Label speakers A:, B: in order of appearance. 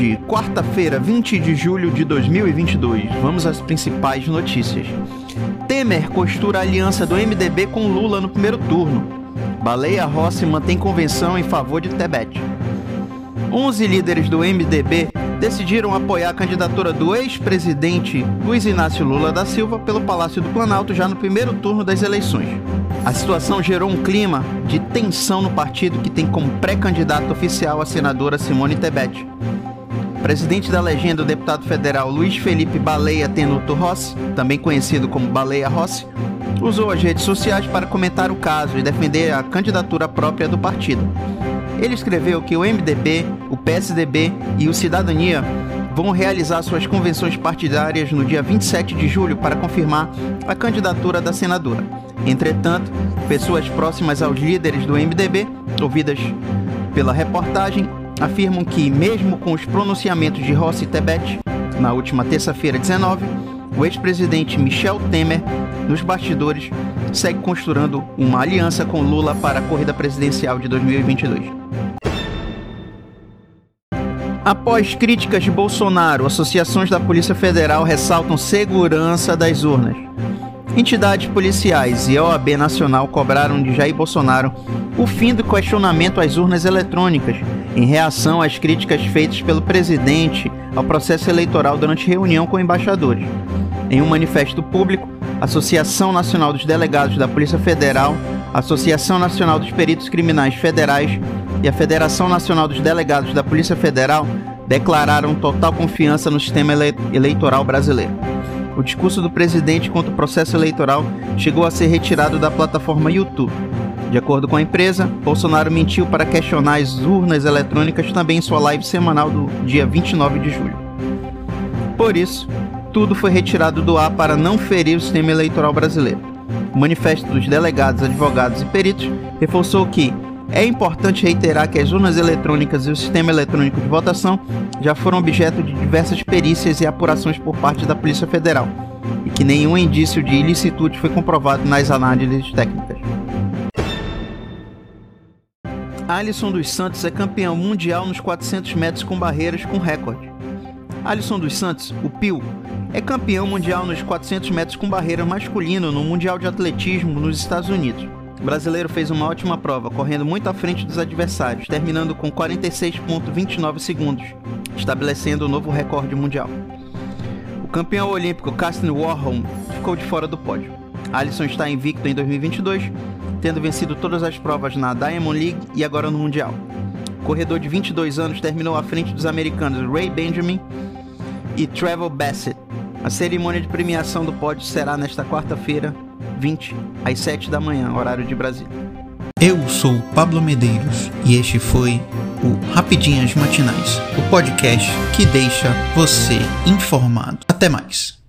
A: Hoje, quarta-feira, 20 de julho de 2022, vamos às principais notícias. Temer costura aliança do MDB com Lula no primeiro turno. Baleia Rossi mantém convenção em favor de Tebet. 11 líderes do MDB decidiram apoiar a candidatura do ex-presidente Luiz Inácio Lula da Silva pelo Palácio do Planalto já no primeiro turno das eleições. A situação gerou um clima de tensão no partido que tem como pré-candidato oficial a senadora Simone Tebet. Presidente da legenda, o deputado federal Luiz Felipe Baleia Tenuto Rossi, também conhecido como Baleia Rossi, usou as redes sociais para comentar o caso e defender a candidatura própria do partido. Ele escreveu que o MDB, o PSDB e o Cidadania vão realizar suas convenções partidárias no dia 27 de julho para confirmar a candidatura da senadora. Entretanto, pessoas próximas aos líderes do MDB, ouvidas pela reportagem, afirmam que, mesmo com os pronunciamentos de Rossi Tebet, na última terça-feira 19, o ex-presidente Michel Temer, nos bastidores, segue costurando uma aliança com Lula para a corrida presidencial de 2022. Após críticas de Bolsonaro, associações da Polícia Federal ressaltam segurança das urnas. Entidades policiais e a OAB Nacional cobraram de Jair Bolsonaro o fim do questionamento às urnas eletrônicas, em reação às críticas feitas pelo presidente ao processo eleitoral durante reunião com embaixadores. Em um manifesto público, a Associação Nacional dos Delegados da Polícia Federal, a Associação Nacional dos Peritos Criminais Federais e a Federação Nacional dos Delegados da Polícia Federal declararam total confiança no sistema ele eleitoral brasileiro. O discurso do presidente contra o processo eleitoral chegou a ser retirado da plataforma YouTube. De acordo com a empresa, Bolsonaro mentiu para questionar as urnas eletrônicas também em sua live semanal do dia 29 de julho. Por isso, tudo foi retirado do ar para não ferir o sistema eleitoral brasileiro. O manifesto dos delegados, advogados e peritos reforçou que é importante reiterar que as urnas eletrônicas e o sistema eletrônico de votação já foram objeto de diversas perícias e apurações por parte da Polícia Federal e que nenhum indício de ilicitude foi comprovado nas análises técnicas. Alisson dos Santos é campeão mundial nos 400 metros com barreiras com recorde. Alisson dos Santos, o Pio, é campeão mundial nos 400 metros com barreira masculino no Mundial de Atletismo nos Estados Unidos. O brasileiro fez uma ótima prova, correndo muito à frente dos adversários, terminando com 46,29 segundos, estabelecendo o um novo recorde mundial. O campeão olímpico Castin Warholm ficou de fora do pódio. Alisson está invicto em 2022, tendo vencido todas as provas na Diamond League e agora no Mundial. Corredor de 22 anos terminou à frente dos americanos Ray Benjamin e Trevor Bassett. A cerimônia de premiação do pódio será nesta quarta-feira, 20 às 7 da manhã, horário de Brasília. Eu sou Pablo Medeiros e este foi o Rapidinhas Matinais, o podcast que deixa você informado. Até mais.